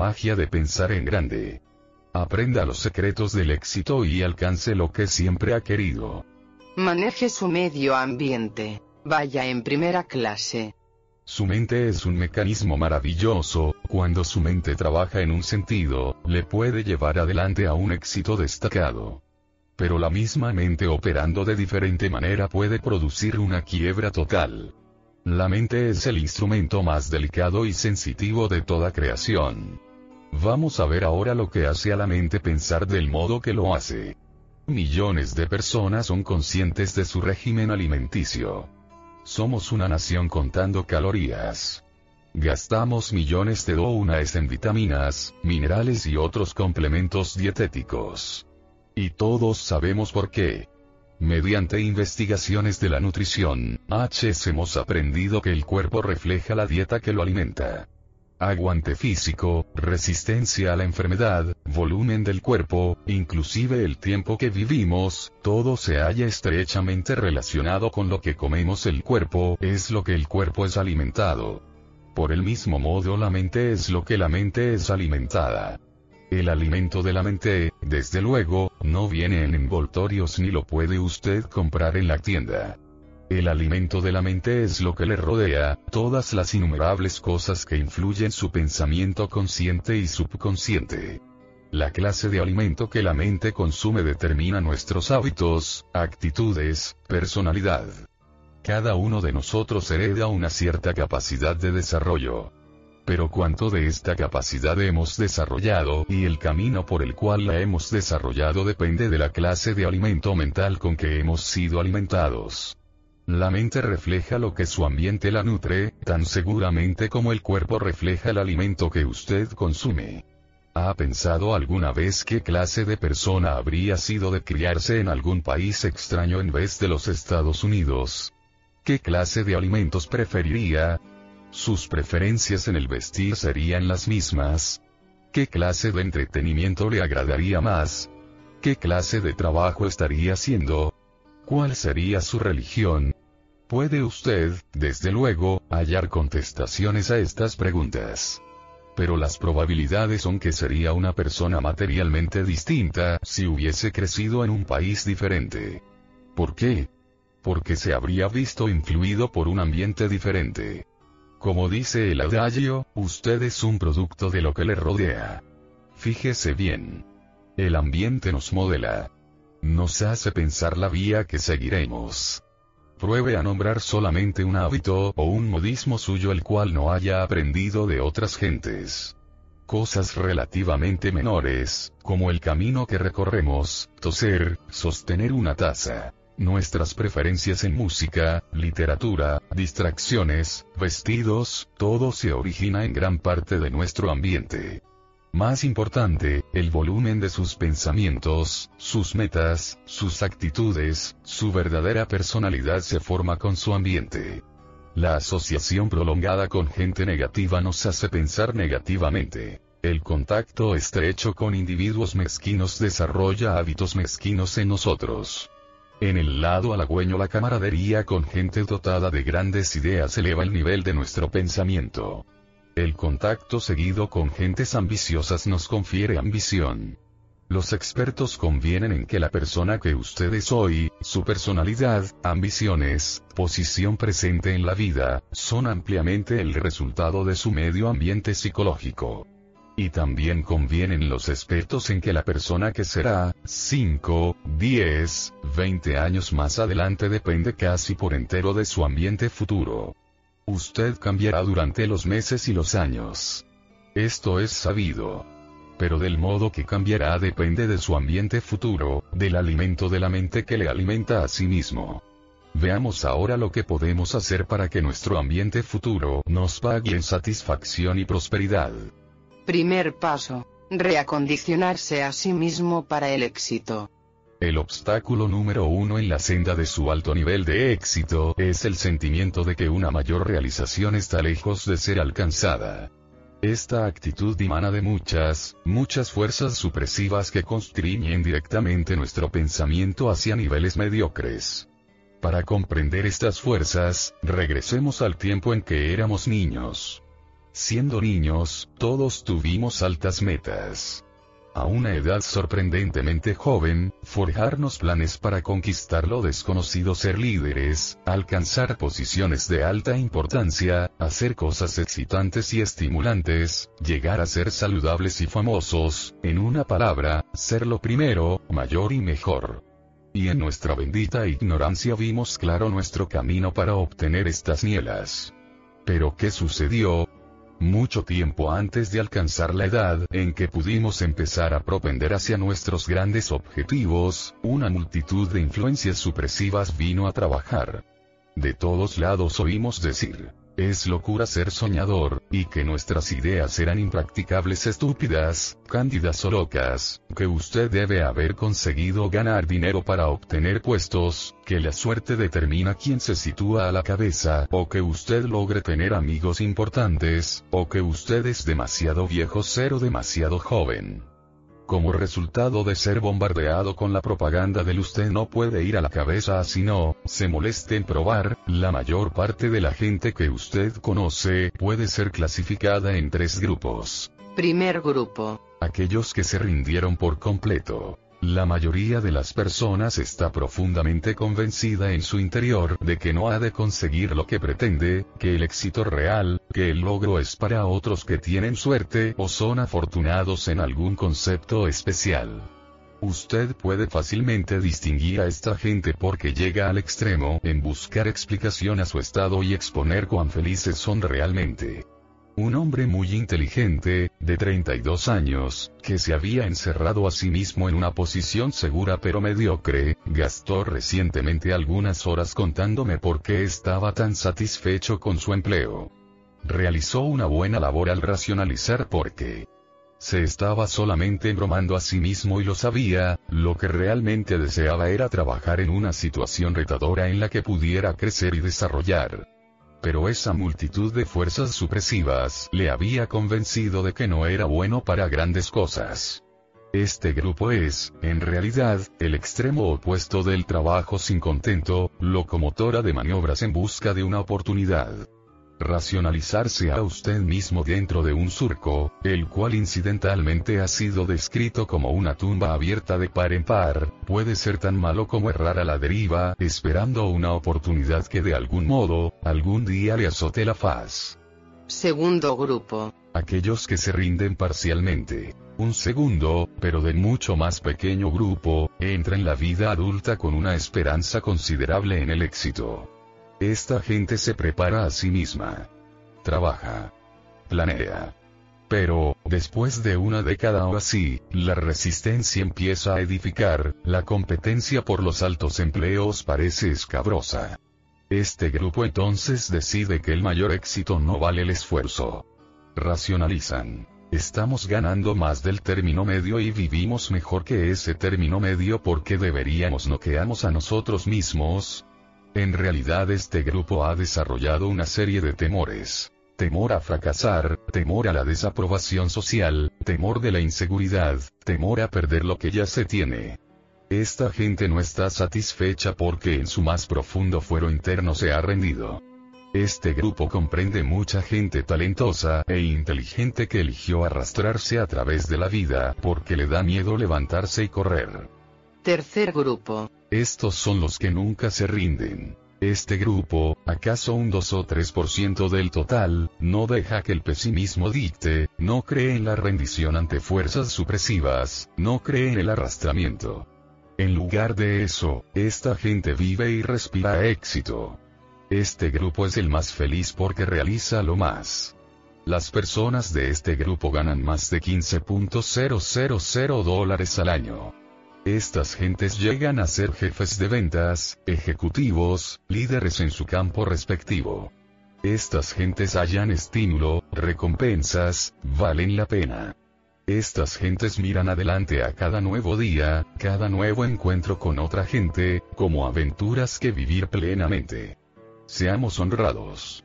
magia de pensar en grande. Aprenda los secretos del éxito y alcance lo que siempre ha querido. Maneje su medio ambiente. Vaya en primera clase. Su mente es un mecanismo maravilloso, cuando su mente trabaja en un sentido, le puede llevar adelante a un éxito destacado. Pero la misma mente operando de diferente manera puede producir una quiebra total. La mente es el instrumento más delicado y sensitivo de toda creación. Vamos a ver ahora lo que hace a la mente pensar del modo que lo hace. Millones de personas son conscientes de su régimen alimenticio. Somos una nación contando calorías. Gastamos millones de dólares en vitaminas, minerales y otros complementos dietéticos. Y todos sabemos por qué. Mediante investigaciones de la nutrición, HS hemos aprendido que el cuerpo refleja la dieta que lo alimenta. Aguante físico, resistencia a la enfermedad, volumen del cuerpo, inclusive el tiempo que vivimos, todo se halla estrechamente relacionado con lo que comemos el cuerpo, es lo que el cuerpo es alimentado. Por el mismo modo la mente es lo que la mente es alimentada. El alimento de la mente, desde luego, no viene en envoltorios ni lo puede usted comprar en la tienda. El alimento de la mente es lo que le rodea, todas las innumerables cosas que influyen su pensamiento consciente y subconsciente. La clase de alimento que la mente consume determina nuestros hábitos, actitudes, personalidad. Cada uno de nosotros hereda una cierta capacidad de desarrollo pero cuánto de esta capacidad hemos desarrollado y el camino por el cual la hemos desarrollado depende de la clase de alimento mental con que hemos sido alimentados. La mente refleja lo que su ambiente la nutre, tan seguramente como el cuerpo refleja el alimento que usted consume. ¿Ha pensado alguna vez qué clase de persona habría sido de criarse en algún país extraño en vez de los Estados Unidos? ¿Qué clase de alimentos preferiría? ¿Sus preferencias en el vestir serían las mismas? ¿Qué clase de entretenimiento le agradaría más? ¿Qué clase de trabajo estaría haciendo? ¿Cuál sería su religión? Puede usted, desde luego, hallar contestaciones a estas preguntas. Pero las probabilidades son que sería una persona materialmente distinta si hubiese crecido en un país diferente. ¿Por qué? Porque se habría visto influido por un ambiente diferente. Como dice el adagio, usted es un producto de lo que le rodea. Fíjese bien. El ambiente nos modela. Nos hace pensar la vía que seguiremos. Pruebe a nombrar solamente un hábito o un modismo suyo el cual no haya aprendido de otras gentes. Cosas relativamente menores, como el camino que recorremos, toser, sostener una taza nuestras preferencias en música, literatura, distracciones, vestidos, todo se origina en gran parte de nuestro ambiente. Más importante, el volumen de sus pensamientos, sus metas, sus actitudes, su verdadera personalidad se forma con su ambiente. La asociación prolongada con gente negativa nos hace pensar negativamente. El contacto estrecho con individuos mezquinos desarrolla hábitos mezquinos en nosotros. En el lado halagüeño la camaradería con gente dotada de grandes ideas eleva el nivel de nuestro pensamiento. El contacto seguido con gentes ambiciosas nos confiere ambición. Los expertos convienen en que la persona que usted es hoy, su personalidad, ambiciones, posición presente en la vida, son ampliamente el resultado de su medio ambiente psicológico. Y también convienen los expertos en que la persona que será, 5, 10, 20 años más adelante depende casi por entero de su ambiente futuro. Usted cambiará durante los meses y los años. Esto es sabido. Pero del modo que cambiará depende de su ambiente futuro, del alimento de la mente que le alimenta a sí mismo. Veamos ahora lo que podemos hacer para que nuestro ambiente futuro nos pague en satisfacción y prosperidad. Primer paso. Reacondicionarse a sí mismo para el éxito. El obstáculo número uno en la senda de su alto nivel de éxito es el sentimiento de que una mayor realización está lejos de ser alcanzada. Esta actitud dimana de muchas, muchas fuerzas supresivas que constriñen directamente nuestro pensamiento hacia niveles mediocres. Para comprender estas fuerzas, regresemos al tiempo en que éramos niños. Siendo niños, todos tuvimos altas metas. A una edad sorprendentemente joven, forjarnos planes para conquistar lo desconocido, ser líderes, alcanzar posiciones de alta importancia, hacer cosas excitantes y estimulantes, llegar a ser saludables y famosos, en una palabra, ser lo primero, mayor y mejor. Y en nuestra bendita ignorancia vimos claro nuestro camino para obtener estas nielas. Pero ¿qué sucedió? Mucho tiempo antes de alcanzar la edad en que pudimos empezar a propender hacia nuestros grandes objetivos, una multitud de influencias supresivas vino a trabajar. De todos lados oímos decir, es locura ser soñador, y que nuestras ideas eran impracticables, estúpidas, cándidas o locas, que usted debe haber conseguido ganar dinero para obtener puestos, que la suerte determina quién se sitúa a la cabeza, o que usted logre tener amigos importantes, o que usted es demasiado viejo ser o demasiado joven como resultado de ser bombardeado con la propaganda del usted no puede ir a la cabeza así no, se moleste en probar, la mayor parte de la gente que usted conoce puede ser clasificada en tres grupos. Primer grupo. Aquellos que se rindieron por completo. La mayoría de las personas está profundamente convencida en su interior de que no ha de conseguir lo que pretende, que el éxito real, que el logro es para otros que tienen suerte o son afortunados en algún concepto especial. Usted puede fácilmente distinguir a esta gente porque llega al extremo en buscar explicación a su estado y exponer cuán felices son realmente. Un hombre muy inteligente, de 32 años, que se había encerrado a sí mismo en una posición segura pero mediocre, gastó recientemente algunas horas contándome por qué estaba tan satisfecho con su empleo. Realizó una buena labor al racionalizar por qué. Se estaba solamente embromando a sí mismo y lo sabía, lo que realmente deseaba era trabajar en una situación retadora en la que pudiera crecer y desarrollar pero esa multitud de fuerzas supresivas le había convencido de que no era bueno para grandes cosas. Este grupo es, en realidad, el extremo opuesto del trabajo sin contento, locomotora de maniobras en busca de una oportunidad racionalizarse a usted mismo dentro de un surco, el cual incidentalmente ha sido descrito como una tumba abierta de par en par, puede ser tan malo como errar a la deriva, esperando una oportunidad que de algún modo, algún día le azote la faz. Segundo grupo. Aquellos que se rinden parcialmente. Un segundo, pero de mucho más pequeño grupo, entra en la vida adulta con una esperanza considerable en el éxito. Esta gente se prepara a sí misma. Trabaja. Planea. Pero, después de una década o así, la resistencia empieza a edificar, la competencia por los altos empleos parece escabrosa. Este grupo entonces decide que el mayor éxito no vale el esfuerzo. Racionalizan. Estamos ganando más del término medio y vivimos mejor que ese término medio porque deberíamos noqueamos a nosotros mismos, en realidad este grupo ha desarrollado una serie de temores. Temor a fracasar, temor a la desaprobación social, temor de la inseguridad, temor a perder lo que ya se tiene. Esta gente no está satisfecha porque en su más profundo fuero interno se ha rendido. Este grupo comprende mucha gente talentosa e inteligente que eligió arrastrarse a través de la vida porque le da miedo levantarse y correr. Tercer grupo. Estos son los que nunca se rinden. Este grupo, acaso un 2 o 3% del total, no deja que el pesimismo dicte, no cree en la rendición ante fuerzas supresivas, no cree en el arrastramiento. En lugar de eso, esta gente vive y respira éxito. Este grupo es el más feliz porque realiza lo más. Las personas de este grupo ganan más de 15.000 dólares al año. Estas gentes llegan a ser jefes de ventas, ejecutivos, líderes en su campo respectivo. Estas gentes hallan estímulo, recompensas, valen la pena. Estas gentes miran adelante a cada nuevo día, cada nuevo encuentro con otra gente, como aventuras que vivir plenamente. Seamos honrados.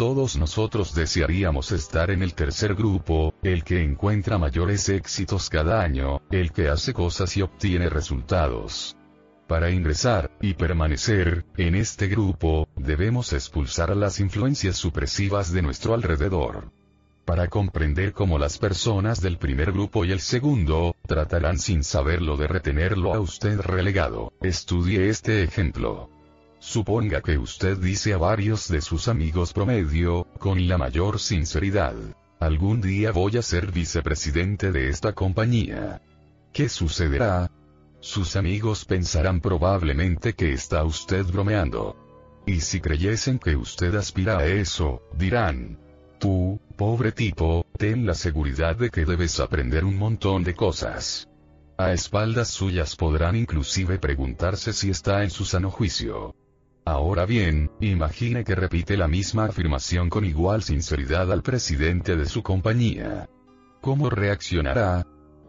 Todos nosotros desearíamos estar en el tercer grupo, el que encuentra mayores éxitos cada año, el que hace cosas y obtiene resultados. Para ingresar, y permanecer, en este grupo, debemos expulsar las influencias supresivas de nuestro alrededor. Para comprender cómo las personas del primer grupo y el segundo, tratarán sin saberlo de retenerlo a usted relegado, estudie este ejemplo. Suponga que usted dice a varios de sus amigos promedio, con la mayor sinceridad, algún día voy a ser vicepresidente de esta compañía. ¿Qué sucederá? Sus amigos pensarán probablemente que está usted bromeando. Y si creyesen que usted aspira a eso, dirán, tú, pobre tipo, ten la seguridad de que debes aprender un montón de cosas. A espaldas suyas podrán inclusive preguntarse si está en su sano juicio. Ahora bien, imagine que repite la misma afirmación con igual sinceridad al presidente de su compañía. ¿Cómo reaccionará?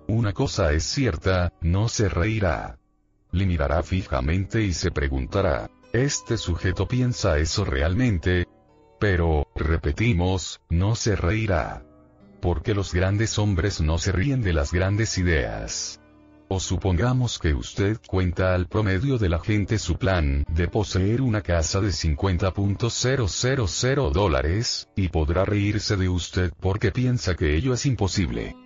Una cosa es cierta, no se reirá. Le mirará fijamente y se preguntará, ¿este sujeto piensa eso realmente? Pero, repetimos, no se reirá. Porque los grandes hombres no se ríen de las grandes ideas. O supongamos que usted cuenta al promedio de la gente su plan de poseer una casa de 50.000 dólares, y podrá reírse de usted porque piensa que ello es imposible.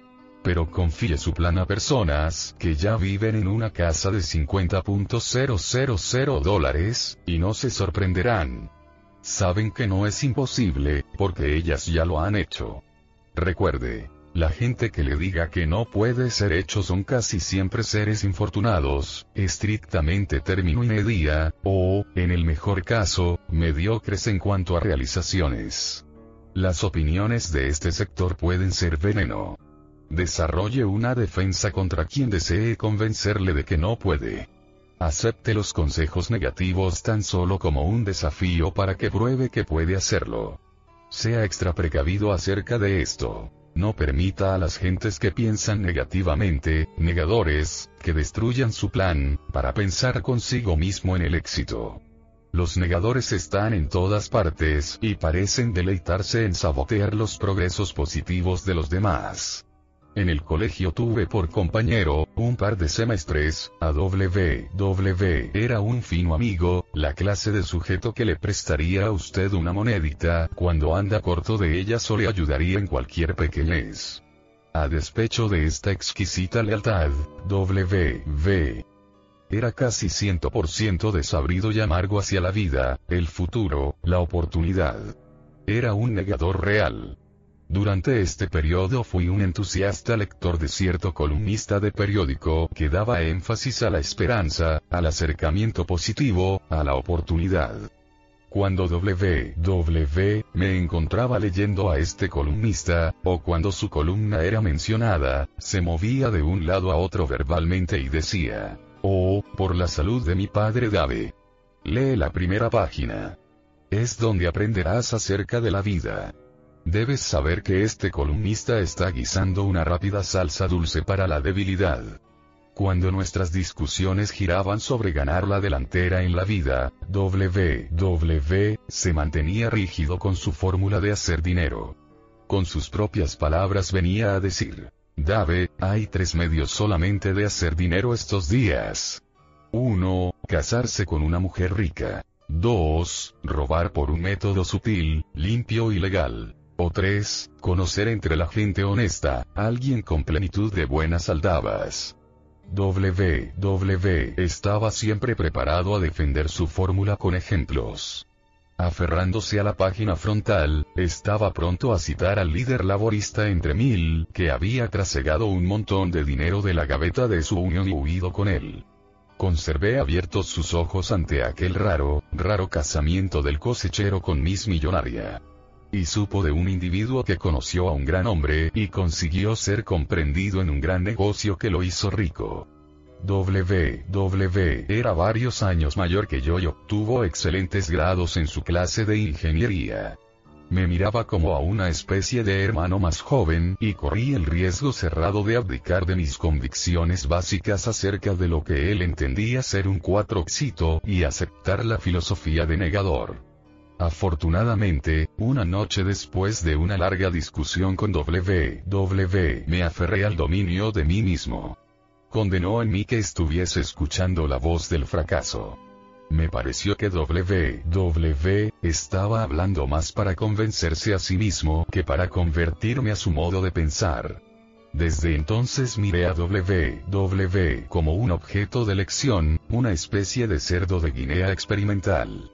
Pero confíe su plan a personas que ya viven en una casa de 50.000 dólares, y no se sorprenderán. Saben que no es imposible, porque ellas ya lo han hecho. Recuerde, la gente que le diga que no puede ser hecho son casi siempre seres infortunados, estrictamente término y media, o, en el mejor caso, mediocres en cuanto a realizaciones. Las opiniones de este sector pueden ser veneno. Desarrolle una defensa contra quien desee convencerle de que no puede. Acepte los consejos negativos tan solo como un desafío para que pruebe que puede hacerlo. Sea extra precavido acerca de esto. No permita a las gentes que piensan negativamente, negadores, que destruyan su plan, para pensar consigo mismo en el éxito. Los negadores están en todas partes, y parecen deleitarse en sabotear los progresos positivos de los demás. En el colegio tuve por compañero, un par de semestres, a W. W. Era un fino amigo, la clase de sujeto que le prestaría a usted una monedita, cuando anda corto de ellas o le ayudaría en cualquier pequeñez. A despecho de esta exquisita lealtad, W. V. Era casi 100% desabrido y amargo hacia la vida, el futuro, la oportunidad. Era un negador real. Durante este periodo fui un entusiasta lector de cierto columnista de periódico que daba énfasis a la esperanza, al acercamiento positivo, a la oportunidad. Cuando WW me encontraba leyendo a este columnista, o cuando su columna era mencionada, se movía de un lado a otro verbalmente y decía, Oh, por la salud de mi padre Dave. Lee la primera página. Es donde aprenderás acerca de la vida. Debes saber que este columnista está guisando una rápida salsa dulce para la debilidad. Cuando nuestras discusiones giraban sobre ganar la delantera en la vida, WW se mantenía rígido con su fórmula de hacer dinero. Con sus propias palabras venía a decir, Dave, hay tres medios solamente de hacer dinero estos días. 1. Casarse con una mujer rica. 2. Robar por un método sutil, limpio y legal. O 3. Conocer entre la gente honesta, alguien con plenitud de buenas aldabas. WW estaba siempre preparado a defender su fórmula con ejemplos. Aferrándose a la página frontal, estaba pronto a citar al líder laborista entre mil, que había trasegado un montón de dinero de la gaveta de su unión y huido con él. Conservé abiertos sus ojos ante aquel raro, raro casamiento del cosechero con Miss Millonaria. Y supo de un individuo que conoció a un gran hombre y consiguió ser comprendido en un gran negocio que lo hizo rico. W. era varios años mayor que yo y obtuvo excelentes grados en su clase de ingeniería. Me miraba como a una especie de hermano más joven, y corrí el riesgo cerrado de abdicar de mis convicciones básicas acerca de lo que él entendía ser un cuatroxito, y aceptar la filosofía de negador. Afortunadamente, una noche después de una larga discusión con W. me aferré al dominio de mí mismo condenó en mí que estuviese escuchando la voz del fracaso. Me pareció que W. estaba hablando más para convencerse a sí mismo que para convertirme a su modo de pensar. Desde entonces miré a W. como un objeto de elección, una especie de cerdo de Guinea experimental.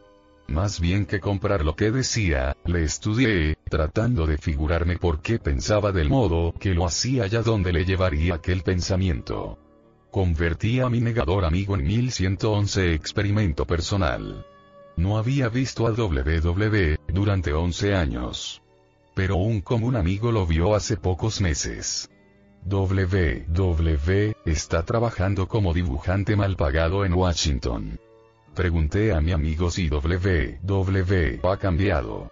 Más bien que comprar lo que decía, le estudié, tratando de figurarme por qué pensaba del modo que lo hacía allá donde le llevaría aquel pensamiento. Convertí a mi negador amigo en 1111 experimento personal. No había visto a WW durante 11 años. Pero un común amigo lo vio hace pocos meses. WW está trabajando como dibujante mal pagado en Washington. Pregunté a mi amigo si WW ha cambiado.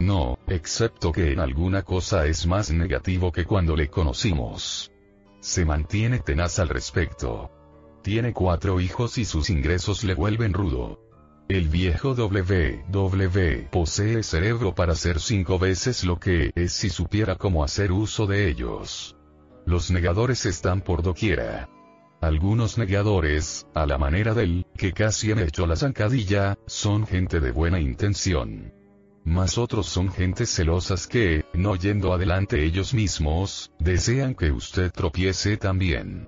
No, excepto que en alguna cosa es más negativo que cuando le conocimos se mantiene tenaz al respecto. Tiene cuatro hijos y sus ingresos le vuelven rudo. El viejo WW posee cerebro para hacer cinco veces lo que es si supiera cómo hacer uso de ellos. Los negadores están por doquiera. Algunos negadores, a la manera del, que casi han hecho la zancadilla, son gente de buena intención. Mas otros son gentes celosas que, no yendo adelante ellos mismos, desean que usted tropiece también.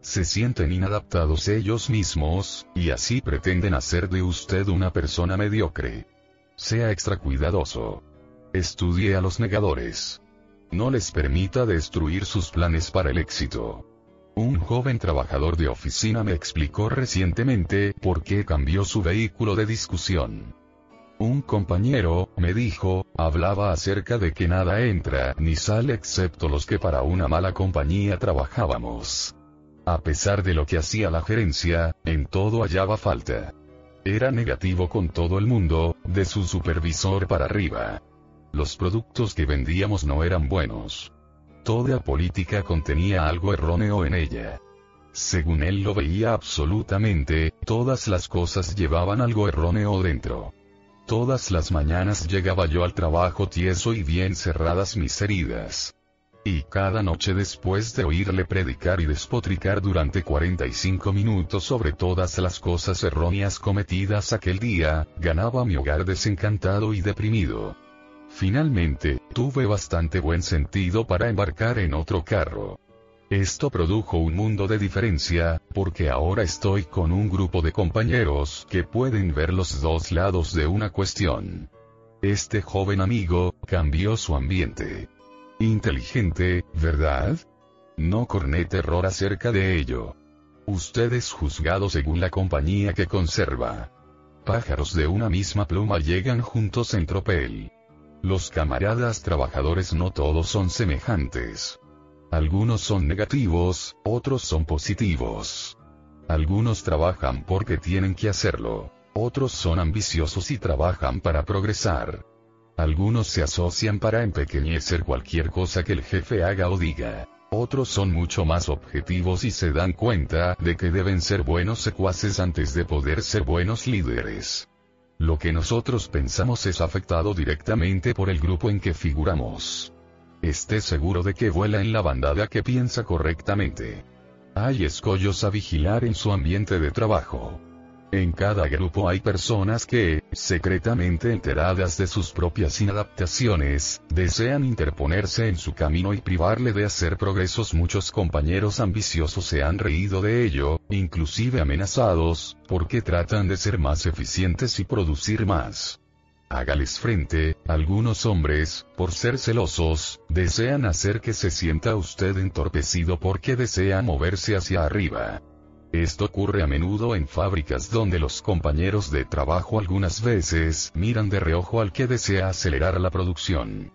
Se sienten inadaptados ellos mismos, y así pretenden hacer de usted una persona mediocre. Sea extra cuidadoso. Estudie a los negadores. No les permita destruir sus planes para el éxito. Un joven trabajador de oficina me explicó recientemente por qué cambió su vehículo de discusión. Un compañero, me dijo, hablaba acerca de que nada entra ni sale excepto los que para una mala compañía trabajábamos. A pesar de lo que hacía la gerencia, en todo hallaba falta. Era negativo con todo el mundo, de su supervisor para arriba. Los productos que vendíamos no eran buenos. Toda política contenía algo erróneo en ella. Según él lo veía absolutamente, todas las cosas llevaban algo erróneo dentro. Todas las mañanas llegaba yo al trabajo tieso y bien cerradas mis heridas. Y cada noche después de oírle predicar y despotricar durante 45 minutos sobre todas las cosas erróneas cometidas aquel día, ganaba mi hogar desencantado y deprimido. Finalmente, tuve bastante buen sentido para embarcar en otro carro. Esto produjo un mundo de diferencia, porque ahora estoy con un grupo de compañeros que pueden ver los dos lados de una cuestión. Este joven amigo, cambió su ambiente. Inteligente, ¿verdad? No corné terror acerca de ello. Usted es juzgado según la compañía que conserva. Pájaros de una misma pluma llegan juntos en tropel. Los camaradas trabajadores no todos son semejantes. Algunos son negativos, otros son positivos. Algunos trabajan porque tienen que hacerlo. Otros son ambiciosos y trabajan para progresar. Algunos se asocian para empequeñecer cualquier cosa que el jefe haga o diga. Otros son mucho más objetivos y se dan cuenta de que deben ser buenos secuaces antes de poder ser buenos líderes. Lo que nosotros pensamos es afectado directamente por el grupo en que figuramos. Esté seguro de que vuela en la bandada que piensa correctamente. Hay escollos a vigilar en su ambiente de trabajo. En cada grupo hay personas que, secretamente enteradas de sus propias inadaptaciones, desean interponerse en su camino y privarle de hacer progresos. Muchos compañeros ambiciosos se han reído de ello, inclusive amenazados, porque tratan de ser más eficientes y producir más. Hágales frente, algunos hombres, por ser celosos, desean hacer que se sienta usted entorpecido porque desea moverse hacia arriba. Esto ocurre a menudo en fábricas donde los compañeros de trabajo algunas veces miran de reojo al que desea acelerar la producción.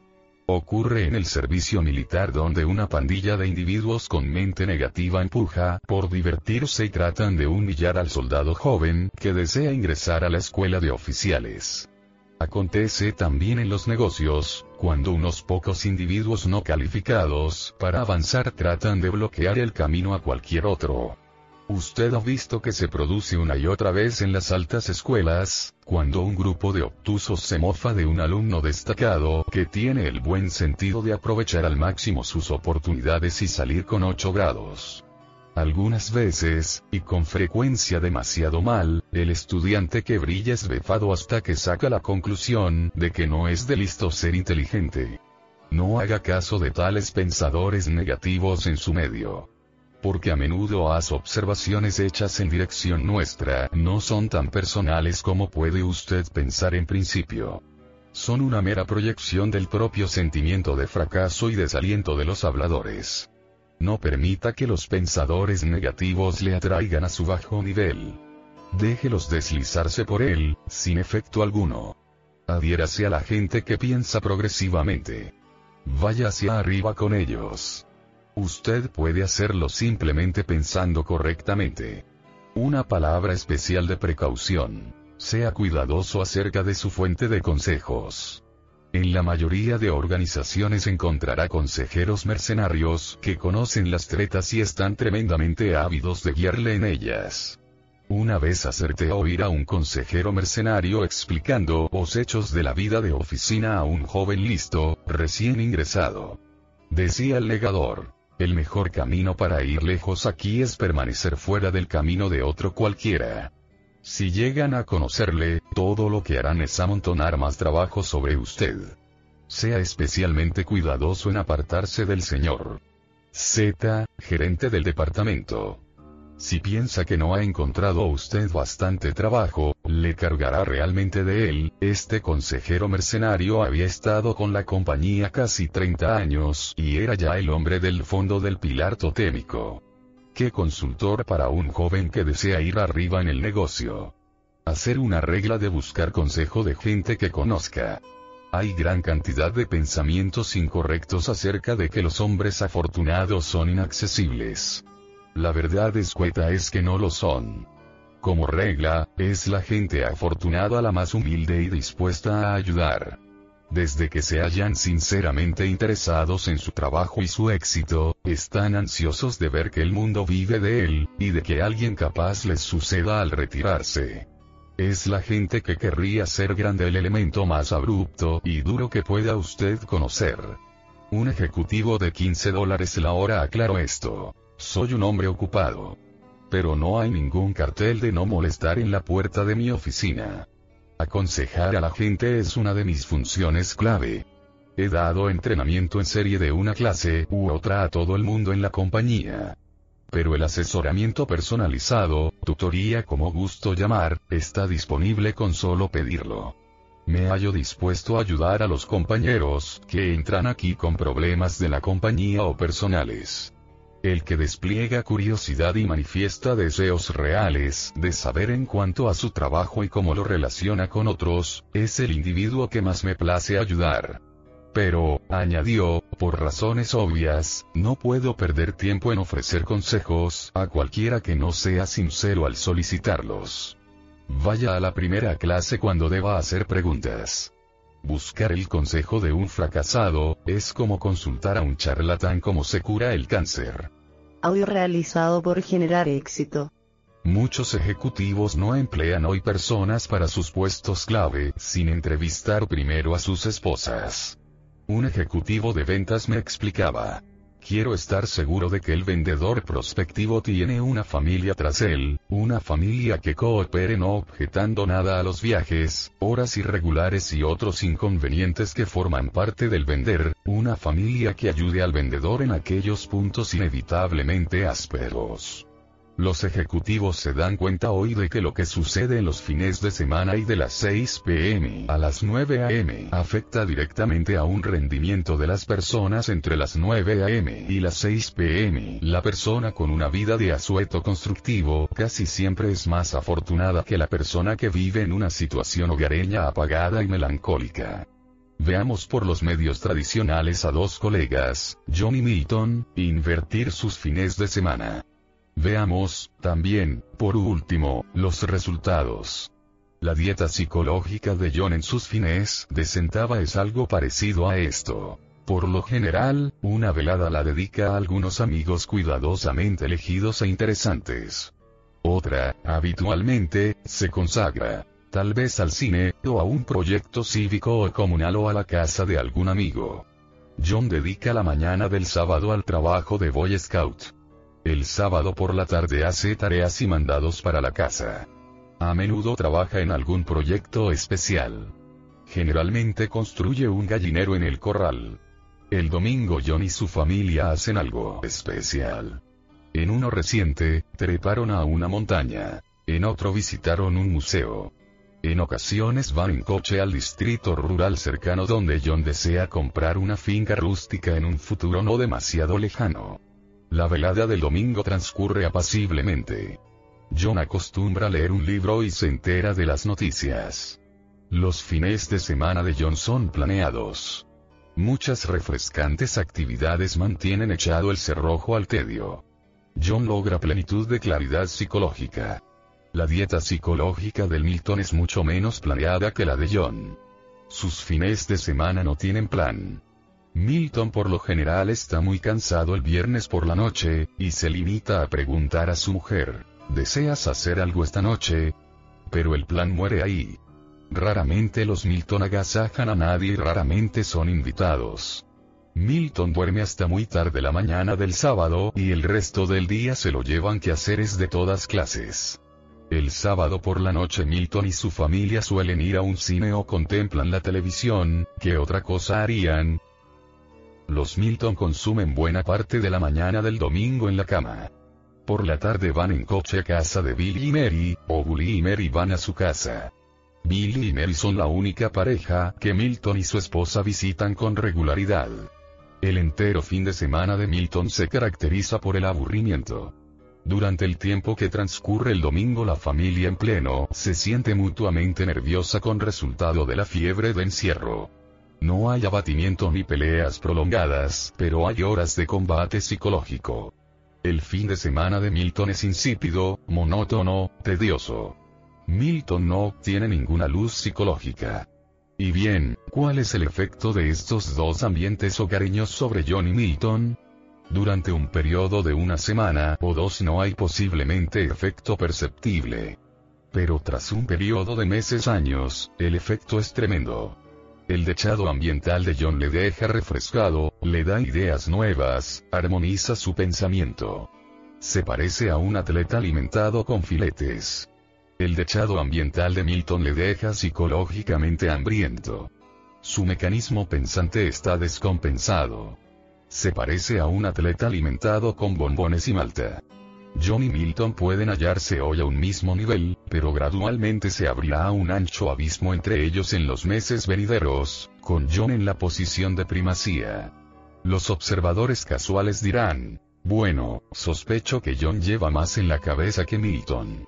Ocurre en el servicio militar donde una pandilla de individuos con mente negativa empuja por divertirse y tratan de humillar al soldado joven que desea ingresar a la escuela de oficiales. Acontece también en los negocios, cuando unos pocos individuos no calificados para avanzar tratan de bloquear el camino a cualquier otro. Usted ha visto que se produce una y otra vez en las altas escuelas, cuando un grupo de obtusos se mofa de un alumno destacado que tiene el buen sentido de aprovechar al máximo sus oportunidades y salir con 8 grados. Algunas veces, y con frecuencia demasiado mal, el estudiante que brilla es befado hasta que saca la conclusión de que no es de listo ser inteligente. No haga caso de tales pensadores negativos en su medio. Porque a menudo las observaciones hechas en dirección nuestra no son tan personales como puede usted pensar en principio. Son una mera proyección del propio sentimiento de fracaso y desaliento de los habladores. No permita que los pensadores negativos le atraigan a su bajo nivel. Déjelos deslizarse por él, sin efecto alguno. Adhiérase a la gente que piensa progresivamente. Vaya hacia arriba con ellos. Usted puede hacerlo simplemente pensando correctamente. Una palabra especial de precaución. Sea cuidadoso acerca de su fuente de consejos. En la mayoría de organizaciones encontrará consejeros mercenarios que conocen las tretas y están tremendamente ávidos de guiarle en ellas. Una vez acerté oír a un consejero mercenario explicando los hechos de la vida de oficina a un joven listo, recién ingresado. Decía el legador, el mejor camino para ir lejos aquí es permanecer fuera del camino de otro cualquiera. Si llegan a conocerle, todo lo que harán es amontonar más trabajo sobre usted. Sea especialmente cuidadoso en apartarse del señor Z, gerente del departamento. Si piensa que no ha encontrado usted bastante trabajo, le cargará realmente de él, este consejero mercenario había estado con la compañía casi 30 años y era ya el hombre del fondo del pilar totémico. ¿Qué consultor para un joven que desea ir arriba en el negocio? Hacer una regla de buscar consejo de gente que conozca. Hay gran cantidad de pensamientos incorrectos acerca de que los hombres afortunados son inaccesibles. La verdad escueta es que no lo son. Como regla, es la gente afortunada la más humilde y dispuesta a ayudar desde que se hallan sinceramente interesados en su trabajo y su éxito, están ansiosos de ver que el mundo vive de él, y de que alguien capaz les suceda al retirarse. Es la gente que querría ser grande el elemento más abrupto y duro que pueda usted conocer. Un ejecutivo de 15 dólares la hora aclaró esto. Soy un hombre ocupado. Pero no hay ningún cartel de no molestar en la puerta de mi oficina. Aconsejar a la gente es una de mis funciones clave. He dado entrenamiento en serie de una clase u otra a todo el mundo en la compañía. Pero el asesoramiento personalizado, tutoría como gusto llamar, está disponible con solo pedirlo. Me hallo dispuesto a ayudar a los compañeros que entran aquí con problemas de la compañía o personales. El que despliega curiosidad y manifiesta deseos reales de saber en cuanto a su trabajo y cómo lo relaciona con otros, es el individuo que más me place ayudar. Pero, añadió, por razones obvias, no puedo perder tiempo en ofrecer consejos a cualquiera que no sea sincero al solicitarlos. Vaya a la primera clase cuando deba hacer preguntas. Buscar el consejo de un fracasado, es como consultar a un charlatán cómo se cura el cáncer. Audio realizado por Generar Éxito. Muchos ejecutivos no emplean hoy personas para sus puestos clave, sin entrevistar primero a sus esposas. Un ejecutivo de ventas me explicaba. Quiero estar seguro de que el vendedor prospectivo tiene una familia tras él, una familia que coopere no objetando nada a los viajes, horas irregulares y otros inconvenientes que forman parte del vender, una familia que ayude al vendedor en aquellos puntos inevitablemente ásperos. Los ejecutivos se dan cuenta hoy de que lo que sucede en los fines de semana y de las 6 pm a las 9 am afecta directamente a un rendimiento de las personas entre las 9 am y las 6 pm. La persona con una vida de asueto constructivo casi siempre es más afortunada que la persona que vive en una situación hogareña apagada y melancólica. Veamos por los medios tradicionales a dos colegas, John y Milton, invertir sus fines de semana. Veamos, también, por último, los resultados. La dieta psicológica de John en sus fines de sentaba es algo parecido a esto. Por lo general, una velada la dedica a algunos amigos cuidadosamente elegidos e interesantes. Otra, habitualmente, se consagra, tal vez al cine, o a un proyecto cívico o comunal o a la casa de algún amigo. John dedica la mañana del sábado al trabajo de Boy Scout. El sábado por la tarde hace tareas y mandados para la casa. A menudo trabaja en algún proyecto especial. Generalmente construye un gallinero en el corral. El domingo John y su familia hacen algo especial. En uno reciente, treparon a una montaña. En otro visitaron un museo. En ocasiones van en coche al distrito rural cercano donde John desea comprar una finca rústica en un futuro no demasiado lejano. La velada del domingo transcurre apaciblemente. John acostumbra leer un libro y se entera de las noticias. Los fines de semana de John son planeados. Muchas refrescantes actividades mantienen echado el cerrojo al tedio. John logra plenitud de claridad psicológica. La dieta psicológica del Milton es mucho menos planeada que la de John. Sus fines de semana no tienen plan. Milton por lo general está muy cansado el viernes por la noche, y se limita a preguntar a su mujer, ¿deseas hacer algo esta noche? Pero el plan muere ahí. Raramente los Milton agasajan a nadie y raramente son invitados. Milton duerme hasta muy tarde la mañana del sábado y el resto del día se lo llevan quehaceres de todas clases. El sábado por la noche Milton y su familia suelen ir a un cine o contemplan la televisión, ¿qué otra cosa harían? Los Milton consumen buena parte de la mañana del domingo en la cama. Por la tarde van en coche a casa de Billy y Mary, o Bully y Mary van a su casa. Billy y Mary son la única pareja que Milton y su esposa visitan con regularidad. El entero fin de semana de Milton se caracteriza por el aburrimiento. Durante el tiempo que transcurre el domingo la familia en pleno se siente mutuamente nerviosa con resultado de la fiebre de encierro. No hay abatimiento ni peleas prolongadas, pero hay horas de combate psicológico. El fin de semana de Milton es insípido, monótono, tedioso. Milton no obtiene ninguna luz psicológica. Y bien, ¿cuál es el efecto de estos dos ambientes hogareños sobre John y Milton? Durante un periodo de una semana o dos no hay posiblemente efecto perceptible. Pero tras un periodo de meses años, el efecto es tremendo. El dechado ambiental de John le deja refrescado, le da ideas nuevas, armoniza su pensamiento. Se parece a un atleta alimentado con filetes. El dechado ambiental de Milton le deja psicológicamente hambriento. Su mecanismo pensante está descompensado. Se parece a un atleta alimentado con bombones y malta. John y Milton pueden hallarse hoy a un mismo nivel, pero gradualmente se abrirá un ancho abismo entre ellos en los meses venideros, con John en la posición de primacía. Los observadores casuales dirán, bueno, sospecho que John lleva más en la cabeza que Milton.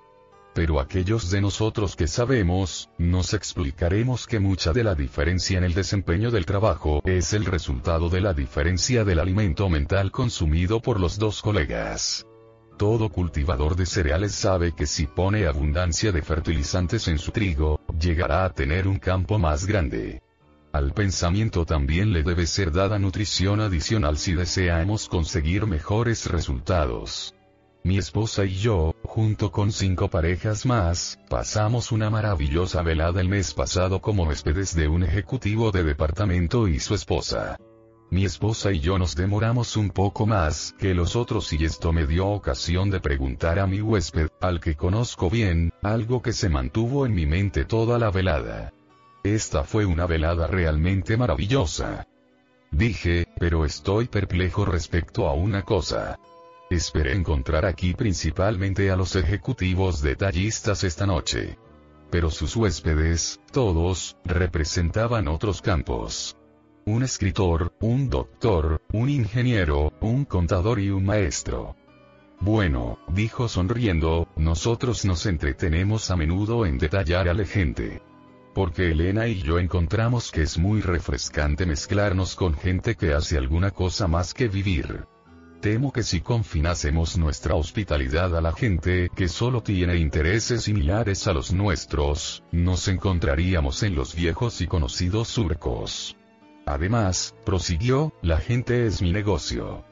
Pero aquellos de nosotros que sabemos, nos explicaremos que mucha de la diferencia en el desempeño del trabajo es el resultado de la diferencia del alimento mental consumido por los dos colegas. Todo cultivador de cereales sabe que si pone abundancia de fertilizantes en su trigo, llegará a tener un campo más grande. Al pensamiento también le debe ser dada nutrición adicional si deseamos conseguir mejores resultados. Mi esposa y yo, junto con cinco parejas más, pasamos una maravillosa velada el mes pasado como huéspedes de un ejecutivo de departamento y su esposa. Mi esposa y yo nos demoramos un poco más que los otros y esto me dio ocasión de preguntar a mi huésped, al que conozco bien, algo que se mantuvo en mi mente toda la velada. Esta fue una velada realmente maravillosa. Dije, pero estoy perplejo respecto a una cosa. Esperé encontrar aquí principalmente a los ejecutivos detallistas esta noche. Pero sus huéspedes, todos, representaban otros campos un escritor, un doctor, un ingeniero, un contador y un maestro. Bueno, dijo sonriendo, nosotros nos entretenemos a menudo en detallar a la gente. Porque Elena y yo encontramos que es muy refrescante mezclarnos con gente que hace alguna cosa más que vivir. Temo que si confinásemos nuestra hospitalidad a la gente que solo tiene intereses similares a los nuestros, nos encontraríamos en los viejos y conocidos surcos. Además, prosiguió, la gente es mi negocio.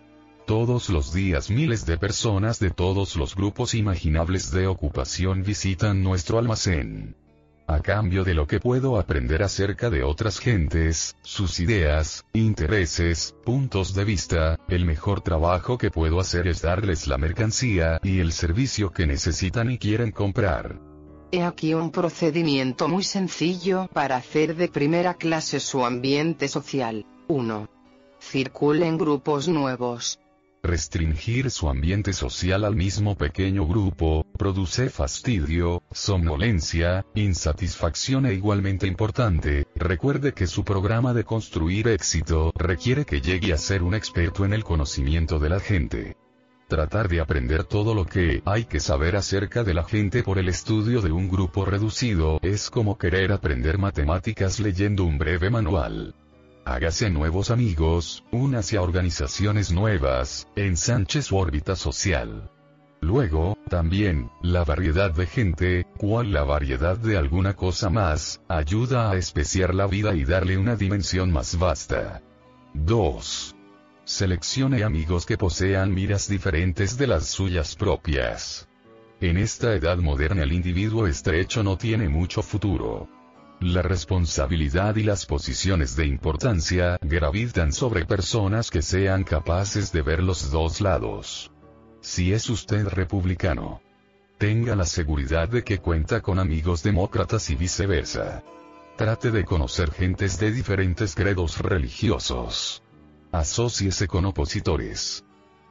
Todos los días miles de personas de todos los grupos imaginables de ocupación visitan nuestro almacén. A cambio de lo que puedo aprender acerca de otras gentes, sus ideas, intereses, puntos de vista, el mejor trabajo que puedo hacer es darles la mercancía y el servicio que necesitan y quieren comprar. He aquí un procedimiento muy sencillo para hacer de primera clase su ambiente social. 1. Circule en grupos nuevos. Restringir su ambiente social al mismo pequeño grupo, produce fastidio, somnolencia, insatisfacción e igualmente importante, recuerde que su programa de construir éxito requiere que llegue a ser un experto en el conocimiento de la gente. Tratar de aprender todo lo que hay que saber acerca de la gente por el estudio de un grupo reducido es como querer aprender matemáticas leyendo un breve manual. Hágase nuevos amigos, únase a organizaciones nuevas, ensanche su órbita social. Luego, también, la variedad de gente, cual la variedad de alguna cosa más, ayuda a especiar la vida y darle una dimensión más vasta. 2. Seleccione amigos que posean miras diferentes de las suyas propias. En esta edad moderna el individuo estrecho no tiene mucho futuro. La responsabilidad y las posiciones de importancia gravitan sobre personas que sean capaces de ver los dos lados. Si es usted republicano, tenga la seguridad de que cuenta con amigos demócratas y viceversa. Trate de conocer gentes de diferentes credos religiosos. Asociese con opositores.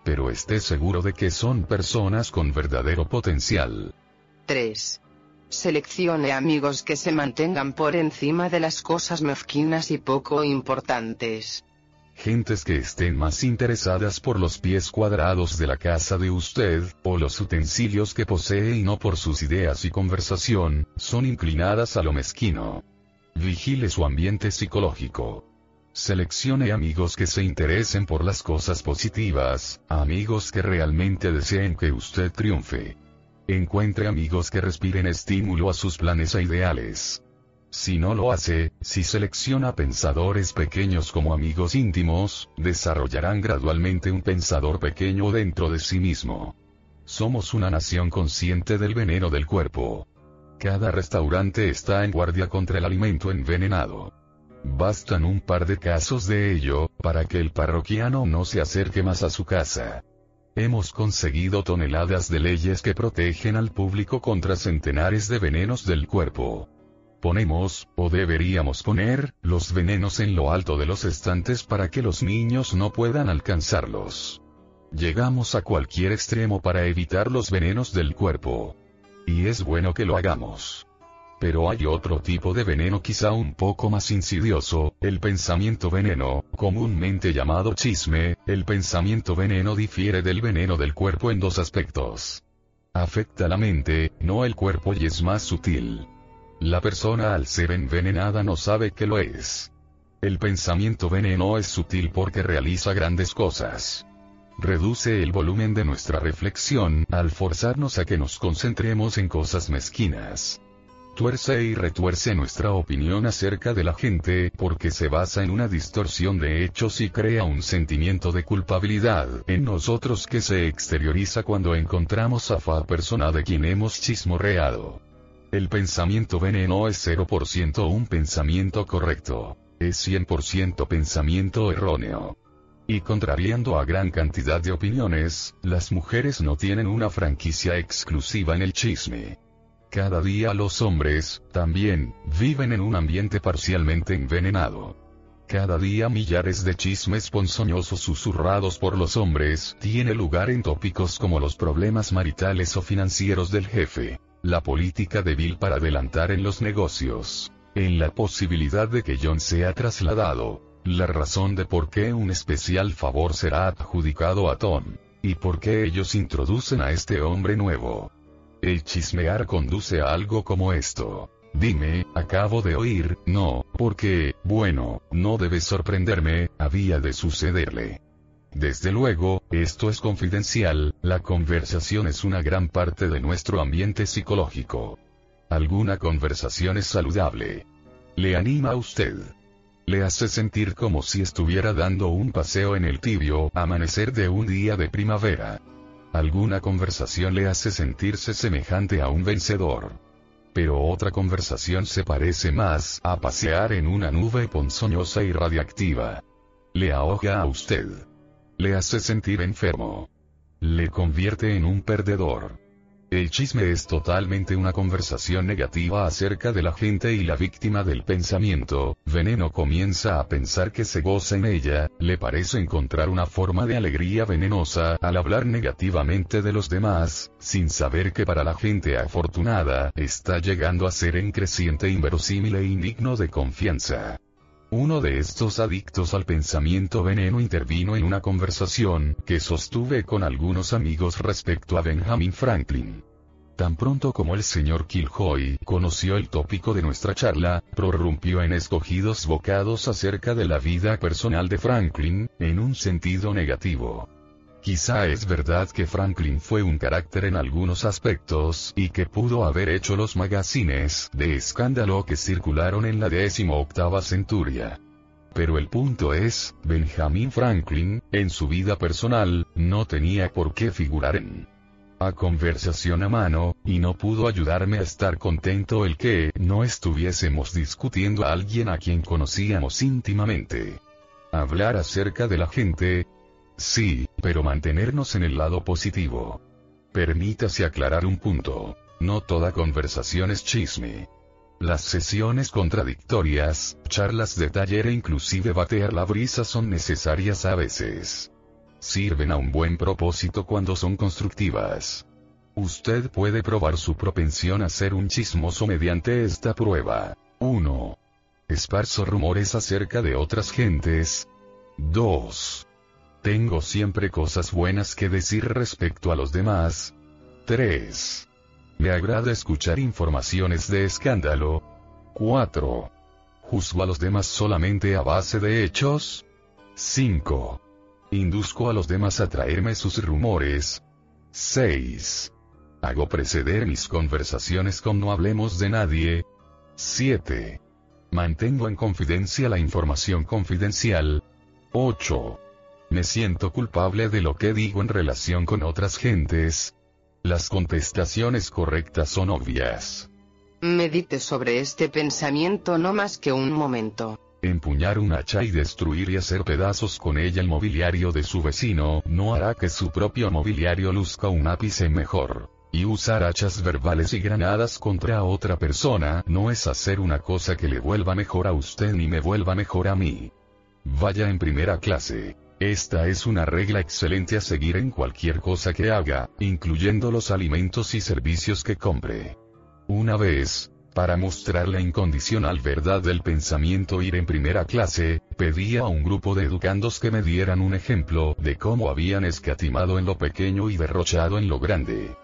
Pero esté seguro de que son personas con verdadero potencial. 3. Seleccione amigos que se mantengan por encima de las cosas mezquinas y poco importantes. Gentes que estén más interesadas por los pies cuadrados de la casa de usted, o los utensilios que posee y no por sus ideas y conversación, son inclinadas a lo mezquino. Vigile su ambiente psicológico. Seleccione amigos que se interesen por las cosas positivas, amigos que realmente deseen que usted triunfe. Encuentre amigos que respiren estímulo a sus planes e ideales. Si no lo hace, si selecciona pensadores pequeños como amigos íntimos, desarrollarán gradualmente un pensador pequeño dentro de sí mismo. Somos una nación consciente del veneno del cuerpo. Cada restaurante está en guardia contra el alimento envenenado. Bastan un par de casos de ello, para que el parroquiano no se acerque más a su casa. Hemos conseguido toneladas de leyes que protegen al público contra centenares de venenos del cuerpo. Ponemos, o deberíamos poner, los venenos en lo alto de los estantes para que los niños no puedan alcanzarlos. Llegamos a cualquier extremo para evitar los venenos del cuerpo. Y es bueno que lo hagamos. Pero hay otro tipo de veneno quizá un poco más insidioso, el pensamiento veneno, comúnmente llamado chisme, el pensamiento veneno difiere del veneno del cuerpo en dos aspectos. Afecta la mente, no el cuerpo y es más sutil. La persona al ser envenenada no sabe que lo es. El pensamiento veneno es sutil porque realiza grandes cosas. Reduce el volumen de nuestra reflexión, al forzarnos a que nos concentremos en cosas mezquinas tuerce y retuerce nuestra opinión acerca de la gente porque se basa en una distorsión de hechos y crea un sentimiento de culpabilidad en nosotros que se exterioriza cuando encontramos a fa persona de quien hemos chismorreado. El pensamiento veneno es 0% un pensamiento correcto. es 100% pensamiento erróneo. Y contrariando a gran cantidad de opiniones, las mujeres no tienen una franquicia exclusiva en el chisme. Cada día los hombres, también, viven en un ambiente parcialmente envenenado. Cada día millares de chismes ponzoñosos susurrados por los hombres tiene lugar en tópicos como los problemas maritales o financieros del jefe, la política débil para adelantar en los negocios, en la posibilidad de que John sea trasladado, la razón de por qué un especial favor será adjudicado a Tom, y por qué ellos introducen a este hombre nuevo. El chismear conduce a algo como esto. Dime, acabo de oír, no, porque, bueno, no debe sorprenderme, había de sucederle. Desde luego, esto es confidencial, la conversación es una gran parte de nuestro ambiente psicológico. Alguna conversación es saludable. Le anima a usted. Le hace sentir como si estuviera dando un paseo en el tibio amanecer de un día de primavera. Alguna conversación le hace sentirse semejante a un vencedor. Pero otra conversación se parece más a pasear en una nube ponzoñosa y radiactiva. Le ahoga a usted. Le hace sentir enfermo. Le convierte en un perdedor. El chisme es totalmente una conversación negativa acerca de la gente y la víctima del pensamiento, Veneno comienza a pensar que se goza en ella, le parece encontrar una forma de alegría venenosa al hablar negativamente de los demás, sin saber que para la gente afortunada, está llegando a ser en creciente inverosímil e indigno de confianza. Uno de estos adictos al pensamiento veneno intervino en una conversación que sostuve con algunos amigos respecto a Benjamin Franklin. Tan pronto como el señor Kilhoy conoció el tópico de nuestra charla, prorrumpió en escogidos bocados acerca de la vida personal de Franklin, en un sentido negativo. Quizá es verdad que Franklin fue un carácter en algunos aspectos y que pudo haber hecho los magazines de escándalo que circularon en la octava centuria. Pero el punto es, Benjamin Franklin, en su vida personal, no tenía por qué figurar en a conversación a mano, y no pudo ayudarme a estar contento el que no estuviésemos discutiendo a alguien a quien conocíamos íntimamente. Hablar acerca de la gente, Sí, pero mantenernos en el lado positivo. Permítase aclarar un punto. No toda conversación es chisme. Las sesiones contradictorias, charlas de taller e inclusive batear la brisa son necesarias a veces. Sirven a un buen propósito cuando son constructivas. Usted puede probar su propensión a ser un chismoso mediante esta prueba. 1. Esparzo rumores acerca de otras gentes. 2. Tengo siempre cosas buenas que decir respecto a los demás. 3. Me agrada escuchar informaciones de escándalo. 4. Juzgo a los demás solamente a base de hechos. 5. Induzco a los demás a traerme sus rumores. 6. Hago preceder mis conversaciones con no hablemos de nadie. 7. Mantengo en confidencia la información confidencial. 8. Me siento culpable de lo que digo en relación con otras gentes. Las contestaciones correctas son obvias. Medite sobre este pensamiento no más que un momento. Empuñar un hacha y destruir y hacer pedazos con ella el mobiliario de su vecino no hará que su propio mobiliario luzca un ápice mejor. Y usar hachas verbales y granadas contra otra persona no es hacer una cosa que le vuelva mejor a usted ni me vuelva mejor a mí. Vaya en primera clase. Esta es una regla excelente a seguir en cualquier cosa que haga, incluyendo los alimentos y servicios que compre. Una vez, para mostrar la incondicional verdad del pensamiento ir en primera clase, pedí a un grupo de educandos que me dieran un ejemplo de cómo habían escatimado en lo pequeño y derrochado en lo grande.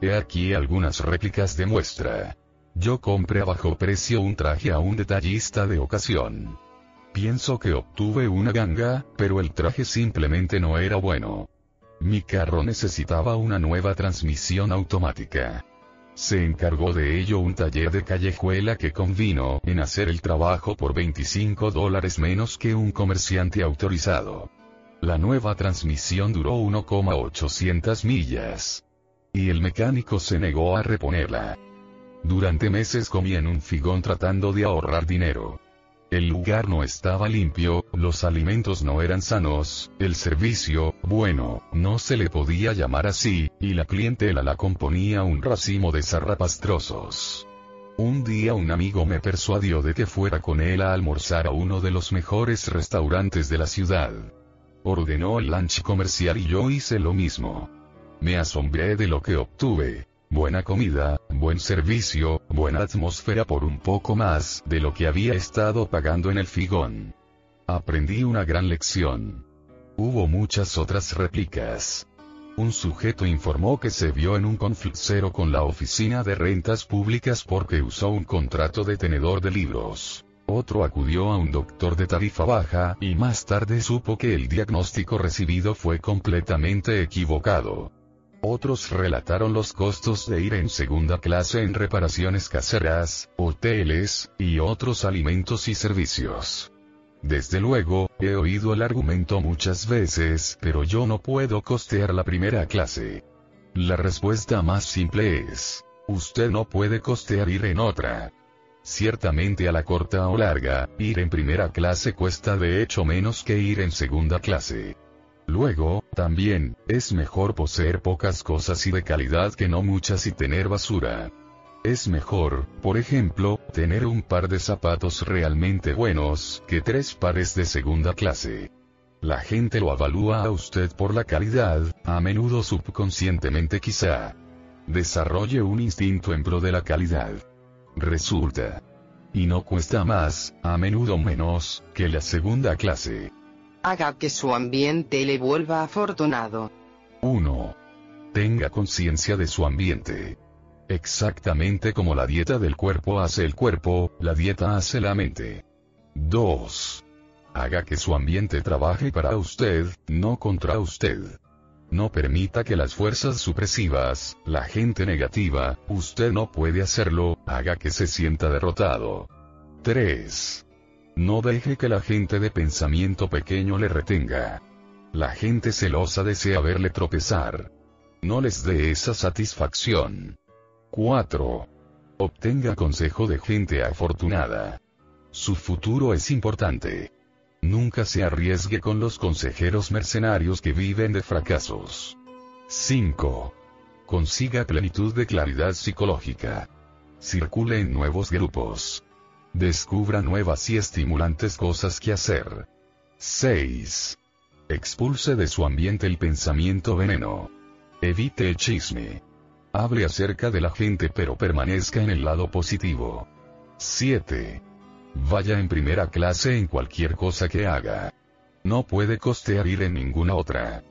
He aquí algunas réplicas de muestra. Yo compré a bajo precio un traje a un detallista de ocasión. Pienso que obtuve una ganga, pero el traje simplemente no era bueno. Mi carro necesitaba una nueva transmisión automática. Se encargó de ello un taller de callejuela que convino en hacer el trabajo por 25 dólares menos que un comerciante autorizado. La nueva transmisión duró 1,800 millas. Y el mecánico se negó a reponerla. Durante meses comí en un figón tratando de ahorrar dinero. El lugar no estaba limpio, los alimentos no eran sanos, el servicio, bueno, no se le podía llamar así, y la clientela la componía un racimo de zarrapastrosos. Un día un amigo me persuadió de que fuera con él a almorzar a uno de los mejores restaurantes de la ciudad. Ordenó el lunch comercial y yo hice lo mismo. Me asombré de lo que obtuve. Buena comida, buen servicio, buena atmósfera por un poco más de lo que había estado pagando en el figón. Aprendí una gran lección. Hubo muchas otras réplicas. Un sujeto informó que se vio en un conflicto con la oficina de rentas públicas porque usó un contrato de tenedor de libros. Otro acudió a un doctor de tarifa baja y más tarde supo que el diagnóstico recibido fue completamente equivocado. Otros relataron los costos de ir en segunda clase en reparaciones caseras, hoteles, y otros alimentos y servicios. Desde luego, he oído el argumento muchas veces, pero yo no puedo costear la primera clase. La respuesta más simple es, usted no puede costear ir en otra. Ciertamente a la corta o larga, ir en primera clase cuesta de hecho menos que ir en segunda clase. Luego, también, es mejor poseer pocas cosas y de calidad que no muchas y tener basura. Es mejor, por ejemplo, tener un par de zapatos realmente buenos, que tres pares de segunda clase. La gente lo avalúa a usted por la calidad, a menudo subconscientemente quizá. Desarrolle un instinto en pro de la calidad. Resulta. Y no cuesta más, a menudo menos, que la segunda clase. Haga que su ambiente le vuelva afortunado. 1. Tenga conciencia de su ambiente. Exactamente como la dieta del cuerpo hace el cuerpo, la dieta hace la mente. 2. Haga que su ambiente trabaje para usted, no contra usted. No permita que las fuerzas supresivas, la gente negativa, usted no puede hacerlo, haga que se sienta derrotado. 3. No deje que la gente de pensamiento pequeño le retenga. La gente celosa desea verle tropezar. No les dé esa satisfacción. 4. Obtenga consejo de gente afortunada. Su futuro es importante. Nunca se arriesgue con los consejeros mercenarios que viven de fracasos. 5. Consiga plenitud de claridad psicológica. Circule en nuevos grupos. Descubra nuevas y estimulantes cosas que hacer. 6. Expulse de su ambiente el pensamiento veneno. Evite el chisme. Hable acerca de la gente pero permanezca en el lado positivo. 7. Vaya en primera clase en cualquier cosa que haga. No puede costear ir en ninguna otra.